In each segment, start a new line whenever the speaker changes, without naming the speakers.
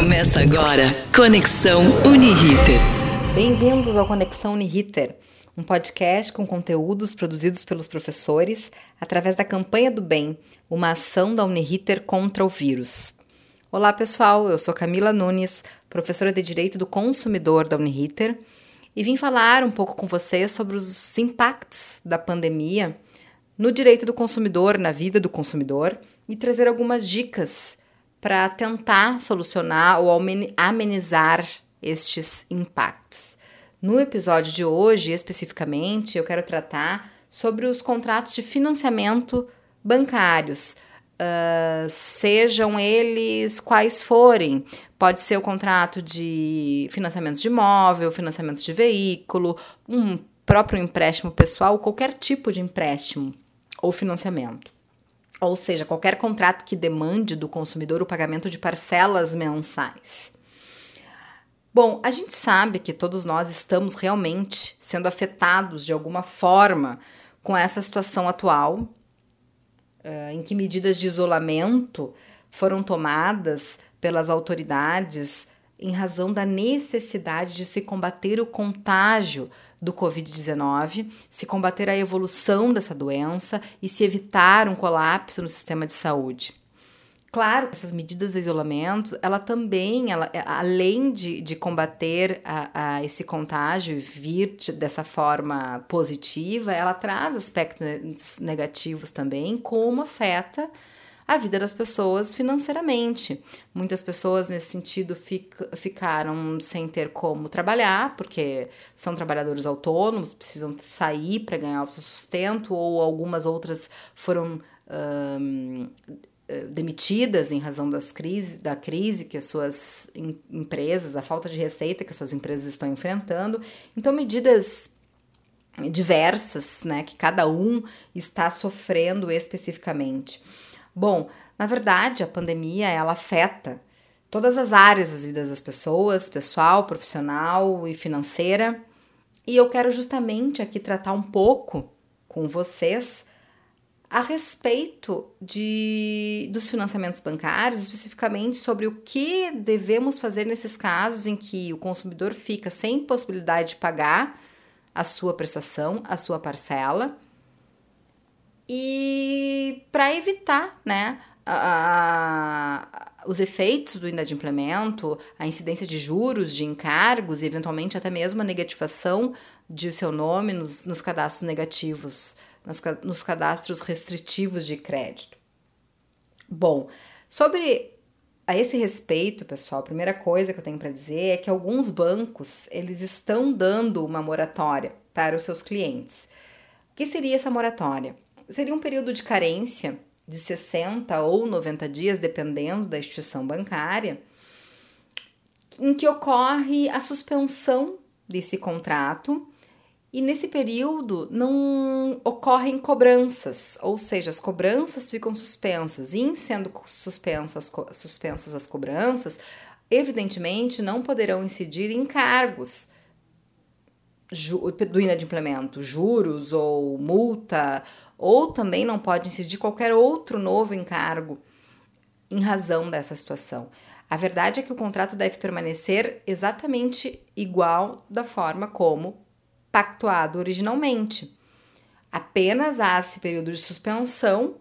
Começa agora Conexão Uniriter.
Bem-vindos ao Conexão Uniriter, um podcast com conteúdos produzidos pelos professores através da Campanha do Bem, uma ação da Uniriter contra o vírus. Olá, pessoal, eu sou Camila Nunes, professora de Direito do Consumidor da Uniriter, e vim falar um pouco com vocês sobre os impactos da pandemia no direito do consumidor, na vida do consumidor, e trazer algumas dicas para tentar solucionar ou amenizar estes impactos. No episódio de hoje, especificamente, eu quero tratar sobre os contratos de financiamento bancários, uh, sejam eles quais forem. Pode ser o contrato de financiamento de imóvel, financiamento de veículo, um próprio empréstimo pessoal, qualquer tipo de empréstimo ou financiamento. Ou seja, qualquer contrato que demande do consumidor o pagamento de parcelas mensais. Bom, a gente sabe que todos nós estamos realmente sendo afetados de alguma forma com essa situação atual, uh, em que medidas de isolamento foram tomadas pelas autoridades em razão da necessidade de se combater o contágio do Covid-19, se combater a evolução dessa doença e se evitar um colapso no sistema de saúde. Claro, essas medidas de isolamento, ela também, ela, além de, de combater a, a esse contágio e vir dessa forma positiva, ela traz aspectos negativos também, como afeta a vida das pessoas financeiramente. Muitas pessoas, nesse sentido, fic ficaram sem ter como trabalhar, porque são trabalhadores autônomos, precisam sair para ganhar o seu sustento, ou algumas outras foram. demitidas em razão das crises, da crise que as suas em, empresas, a falta de receita que as suas empresas estão enfrentando. Então, medidas diversas, né, que cada um está sofrendo especificamente. Bom, na verdade, a pandemia ela afeta todas as áreas das vidas das pessoas, pessoal, profissional e financeira. E eu quero justamente aqui tratar um pouco com vocês a respeito de, dos financiamentos bancários, especificamente sobre o que devemos fazer nesses casos em que o consumidor fica sem possibilidade de pagar a sua prestação, a sua parcela e para evitar, né, a, os efeitos do inadimplemento, a incidência de juros, de encargos e eventualmente até mesmo a negativação de seu nome nos, nos cadastros negativos, nos, nos cadastros restritivos de crédito. Bom, sobre a esse respeito, pessoal, a primeira coisa que eu tenho para dizer é que alguns bancos eles estão dando uma moratória para os seus clientes. O que seria essa moratória? Seria um período de carência de 60 ou 90 dias, dependendo da instituição bancária, em que ocorre a suspensão desse contrato e nesse período não ocorrem cobranças, ou seja, as cobranças ficam suspensas. E em sendo suspensas, suspensas as cobranças, evidentemente não poderão incidir encargos do inadimplemento, juros ou multa ou também não pode incidir qualquer outro novo encargo em razão dessa situação. A verdade é que o contrato deve permanecer exatamente igual da forma como pactuado originalmente. Apenas há esse período de suspensão.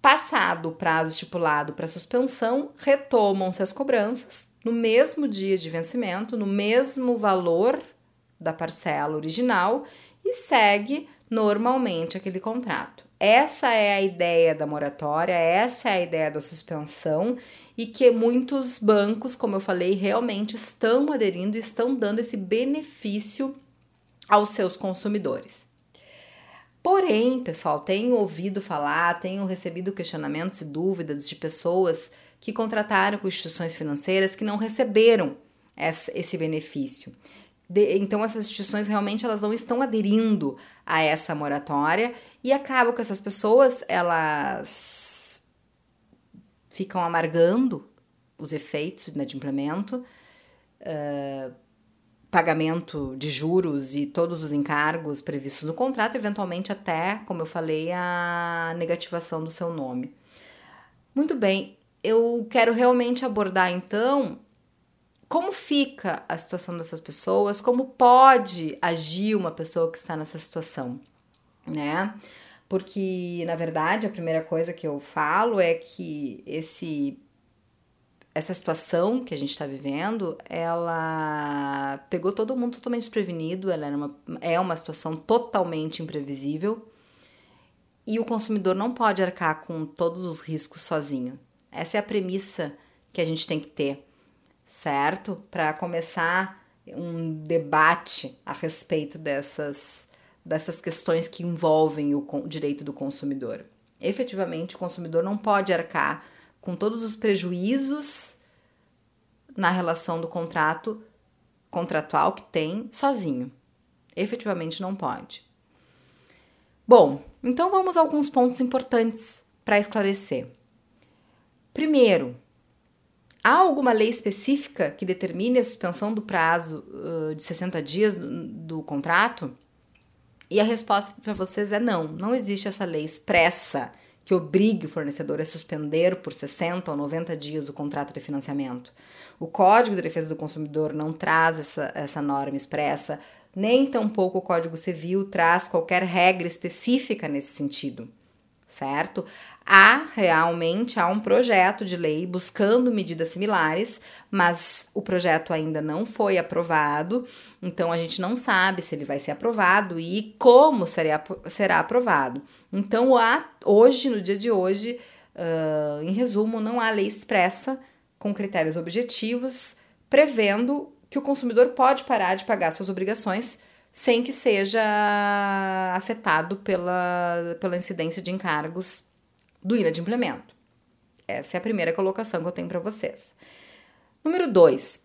Passado o prazo estipulado para suspensão, retomam-se as cobranças no mesmo dia de vencimento, no mesmo valor da parcela original e segue normalmente aquele contrato. Essa é a ideia da moratória, essa é a ideia da suspensão e que muitos bancos, como eu falei, realmente estão aderindo e estão dando esse benefício aos seus consumidores. Porém, pessoal, tenho ouvido falar, tenho recebido questionamentos e dúvidas de pessoas que contrataram com instituições financeiras que não receberam esse benefício. De, então essas instituições realmente elas não estão aderindo a essa moratória e acaba com essas pessoas elas ficam amargando os efeitos do inadimplemento, uh, pagamento de juros e todos os encargos previstos no contrato, eventualmente até, como eu falei, a negativação do seu nome. Muito bem, eu quero realmente abordar então como fica a situação dessas pessoas, como pode agir uma pessoa que está nessa situação, né? Porque, na verdade, a primeira coisa que eu falo é que esse essa situação que a gente está vivendo, ela pegou todo mundo totalmente desprevenido, ela uma, é uma situação totalmente imprevisível e o consumidor não pode arcar com todos os riscos sozinho. Essa é a premissa que a gente tem que ter, certo? Para começar um debate a respeito dessas, dessas questões que envolvem o direito do consumidor. Efetivamente, o consumidor não pode arcar com todos os prejuízos na relação do contrato contratual que tem sozinho. Efetivamente não pode. Bom, então vamos a alguns pontos importantes para esclarecer. Primeiro, há alguma lei específica que determine a suspensão do prazo uh, de 60 dias do, do contrato? E a resposta para vocês é não, não existe essa lei expressa que obrigue o fornecedor a suspender por 60 ou 90 dias o contrato de financiamento. O Código de Defesa do Consumidor não traz essa, essa norma expressa, nem tampouco o Código Civil traz qualquer regra específica nesse sentido, certo? Há realmente há um projeto de lei buscando medidas similares, mas o projeto ainda não foi aprovado, então a gente não sabe se ele vai ser aprovado e como será, será aprovado. Então, há, hoje, no dia de hoje, uh, em resumo, não há lei expressa com critérios objetivos prevendo que o consumidor pode parar de pagar suas obrigações sem que seja afetado pela, pela incidência de encargos do inadimplemento. Essa é a primeira colocação que eu tenho para vocês. Número 2.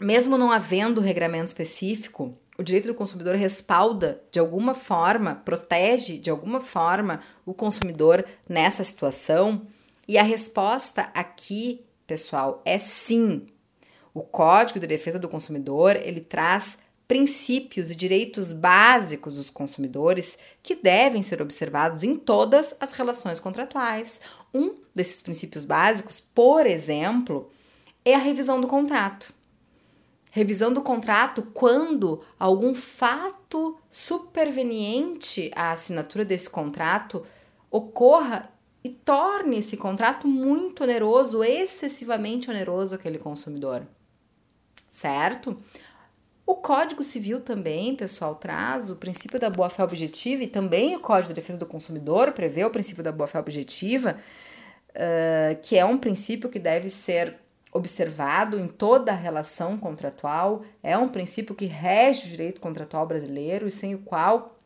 Mesmo não havendo regramento específico, o direito do consumidor respalda de alguma forma, protege de alguma forma o consumidor nessa situação? E a resposta aqui, pessoal, é sim. O Código de Defesa do Consumidor, ele traz princípios e direitos básicos dos consumidores que devem ser observados em todas as relações contratuais. Um desses princípios básicos, por exemplo, é a revisão do contrato. Revisão do contrato quando algum fato superveniente à assinatura desse contrato ocorra e torne esse contrato muito oneroso, excessivamente oneroso aquele consumidor. Certo? O Código Civil também, pessoal, traz o princípio da boa-fé objetiva e também o Código de Defesa do Consumidor prevê o princípio da boa-fé objetiva, uh, que é um princípio que deve ser observado em toda a relação contratual, é um princípio que rege o direito contratual brasileiro e sem o qual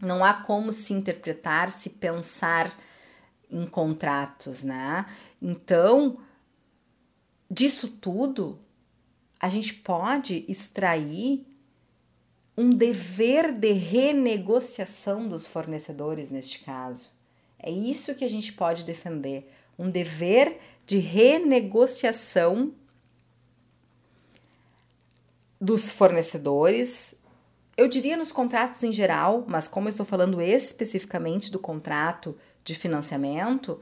não há como se interpretar, se pensar em contratos, né? Então, disso tudo, a gente pode extrair um dever de renegociação dos fornecedores neste caso. É isso que a gente pode defender, um dever de renegociação dos fornecedores. Eu diria nos contratos em geral, mas como eu estou falando especificamente do contrato de financiamento,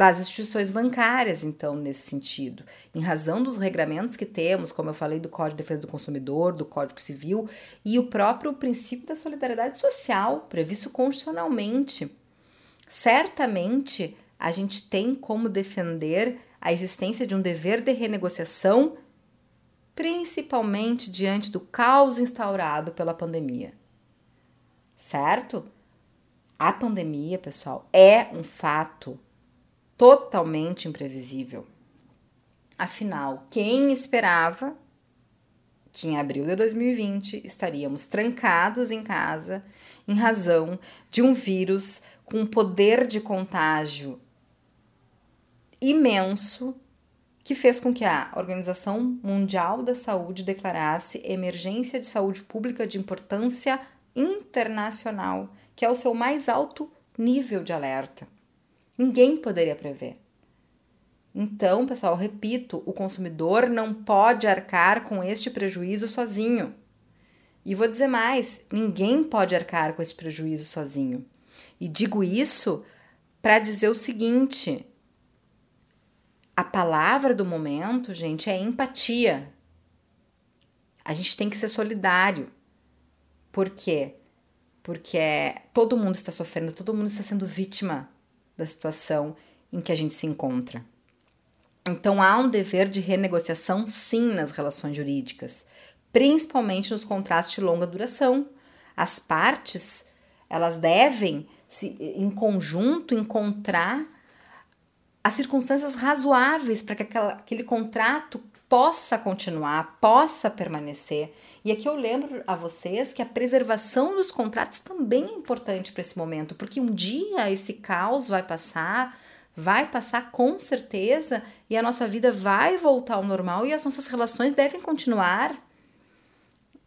das instituições bancárias, então, nesse sentido. Em razão dos regramentos que temos, como eu falei, do Código de Defesa do Consumidor, do Código Civil e o próprio princípio da solidariedade social, previsto constitucionalmente. Certamente a gente tem como defender a existência de um dever de renegociação, principalmente diante do caos instaurado pela pandemia. Certo? A pandemia, pessoal, é um fato totalmente imprevisível. Afinal, quem esperava que em abril de 2020 estaríamos trancados em casa em razão de um vírus com poder de contágio imenso que fez com que a Organização Mundial da Saúde declarasse emergência de saúde pública de importância internacional, que é o seu mais alto nível de alerta. Ninguém poderia prever. Então, pessoal, repito, o consumidor não pode arcar com este prejuízo sozinho. E vou dizer mais: ninguém pode arcar com este prejuízo sozinho. E digo isso para dizer o seguinte: a palavra do momento, gente, é empatia. A gente tem que ser solidário. Por quê? Porque todo mundo está sofrendo, todo mundo está sendo vítima da situação em que a gente se encontra. Então há um dever de renegociação, sim, nas relações jurídicas, principalmente nos contratos de longa duração. As partes elas devem, se, em conjunto, encontrar as circunstâncias razoáveis para que aquela, aquele contrato possa continuar, possa permanecer. E aqui eu lembro a vocês que a preservação dos contratos também é importante para esse momento, porque um dia esse caos vai passar, vai passar com certeza, e a nossa vida vai voltar ao normal e as nossas relações devem continuar.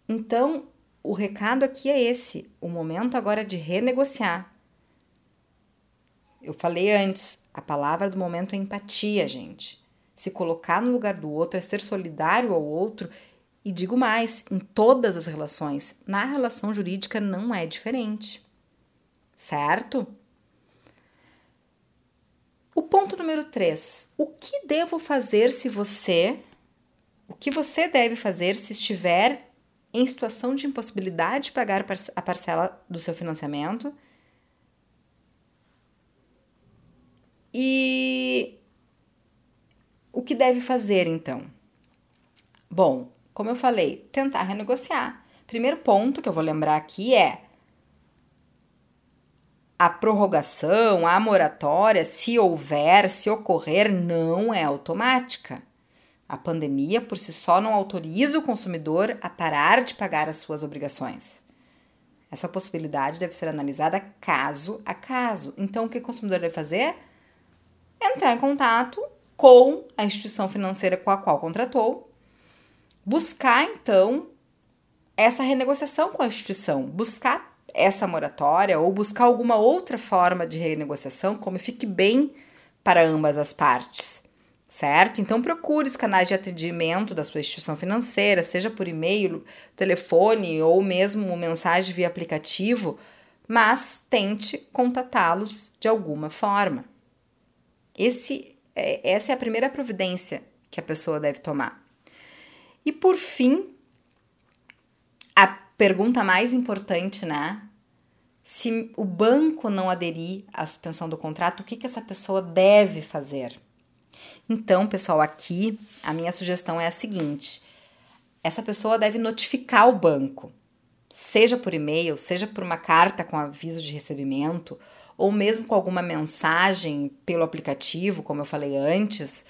Então, o recado aqui é esse: o momento agora é de renegociar. Eu falei antes, a palavra do momento é empatia, gente. Se colocar no lugar do outro é ser solidário ao outro. E digo mais, em todas as relações, na relação jurídica não é diferente. Certo? O ponto número 3. O que devo fazer se você. O que você deve fazer se estiver em situação de impossibilidade de pagar a parcela do seu financiamento. E o que deve fazer então? Bom, como eu falei, tentar renegociar. Primeiro ponto que eu vou lembrar aqui é a prorrogação, a moratória, se houver, se ocorrer, não é automática. A pandemia por si só não autoriza o consumidor a parar de pagar as suas obrigações. Essa possibilidade deve ser analisada caso a caso. Então, o que o consumidor deve fazer? Entrar em contato com a instituição financeira com a qual contratou, buscar então essa renegociação com a instituição, buscar essa moratória ou buscar alguma outra forma de renegociação, como fique bem para ambas as partes certo? Então procure os canais de atendimento da sua instituição financeira, seja por e-mail, telefone ou mesmo mensagem via aplicativo, mas tente contatá-los de alguma forma. Esse, é, essa é a primeira providência que a pessoa deve tomar. E por fim, a pergunta mais importante, né? Se o banco não aderir à suspensão do contrato, o que, que essa pessoa deve fazer? Então, pessoal, aqui a minha sugestão é a seguinte: essa pessoa deve notificar o banco, seja por e-mail, seja por uma carta com aviso de recebimento, ou mesmo com alguma mensagem pelo aplicativo, como eu falei antes.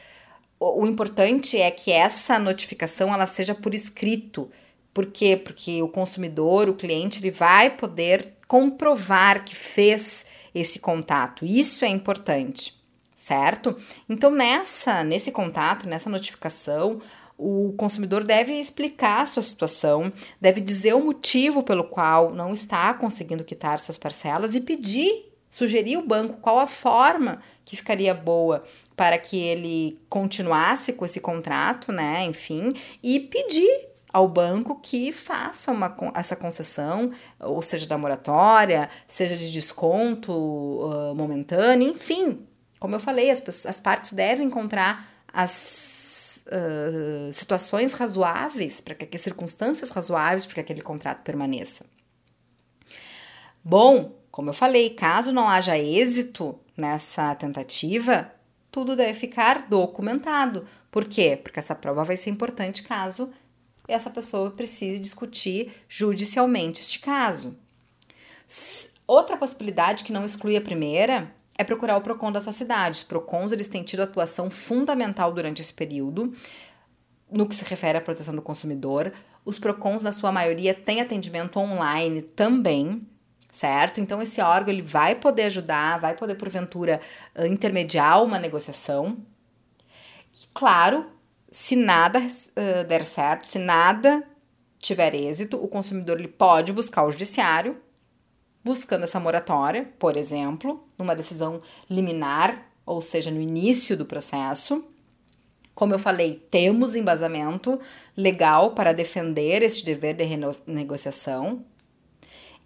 O, o importante é que essa notificação ela seja por escrito. Por quê? Porque o consumidor, o cliente, ele vai poder comprovar que fez esse contato. Isso é importante certo? Então nessa nesse contato, nessa notificação, o consumidor deve explicar a sua situação, deve dizer o motivo pelo qual não está conseguindo quitar suas parcelas e pedir, sugerir o banco qual a forma que ficaria boa para que ele continuasse com esse contrato, né? Enfim, e pedir ao banco que faça uma, essa concessão, ou seja, da moratória, seja de desconto uh, momentâneo, enfim, como eu falei, as, as partes devem encontrar as uh, situações razoáveis, para que as circunstâncias razoáveis para que aquele contrato permaneça. Bom, como eu falei, caso não haja êxito nessa tentativa, tudo deve ficar documentado. Por quê? Porque essa prova vai ser importante caso essa pessoa precise discutir judicialmente este caso. Outra possibilidade que não exclui a primeira é procurar o PROCON da sua cidade. Os PROCONs eles têm tido atuação fundamental durante esse período, no que se refere à proteção do consumidor. Os PROCONs, na sua maioria, têm atendimento online também, certo? Então, esse órgão ele vai poder ajudar, vai poder, porventura, intermediar uma negociação. E, claro, se nada uh, der certo, se nada tiver êxito, o consumidor ele pode buscar o judiciário buscando essa moratória, por exemplo, numa decisão liminar, ou seja, no início do processo. Como eu falei, temos embasamento legal para defender este dever de renegociação.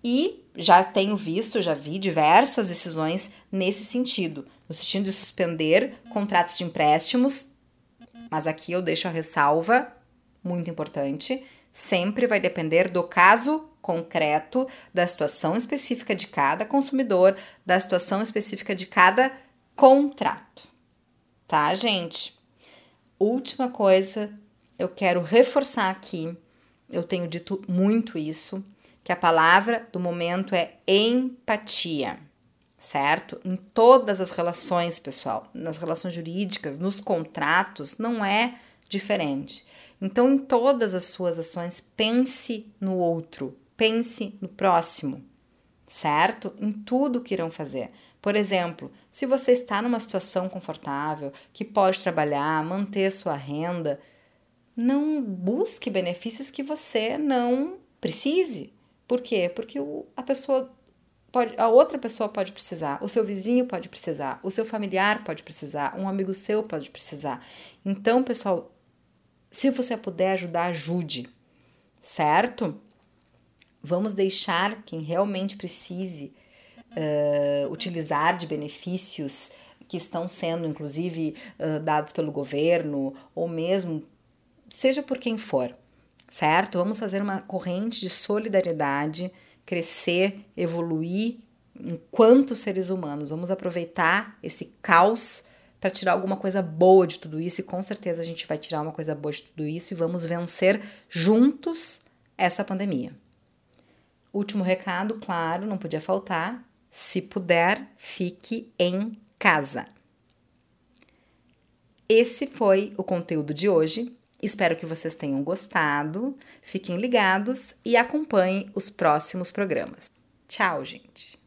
E já tenho visto, já vi diversas decisões nesse sentido. no sentido de suspender contratos de empréstimos, mas aqui eu deixo a ressalva, muito importante, sempre vai depender do caso concreto, da situação específica de cada consumidor, da situação específica de cada contrato. Tá, gente? Última coisa, eu quero reforçar aqui, eu tenho dito muito isso, que a palavra do momento é empatia certo? Em todas as relações, pessoal, nas relações jurídicas, nos contratos, não é diferente. Então, em todas as suas ações, pense no outro, pense no próximo, certo? Em tudo que irão fazer. Por exemplo, se você está numa situação confortável, que pode trabalhar, manter sua renda, não busque benefícios que você não precise. Por quê? Porque o, a pessoa pode, a outra pessoa pode precisar, o seu vizinho pode precisar, o seu familiar pode precisar, um amigo seu pode precisar. Então, pessoal, se você puder ajudar, ajude, certo? Vamos deixar quem realmente precise uh, utilizar de benefícios que estão sendo, inclusive, uh, dados pelo governo ou mesmo, seja por quem for, certo? Vamos fazer uma corrente de solidariedade crescer, evoluir enquanto seres humanos. Vamos aproveitar esse caos para tirar alguma coisa boa de tudo isso e com certeza a gente vai tirar uma coisa boa de tudo isso e vamos vencer juntos essa pandemia. Último recado, claro, não podia faltar. Se puder, fique em casa. Esse foi o conteúdo de hoje. Espero que vocês tenham gostado. Fiquem ligados e acompanhem os próximos programas. Tchau, gente!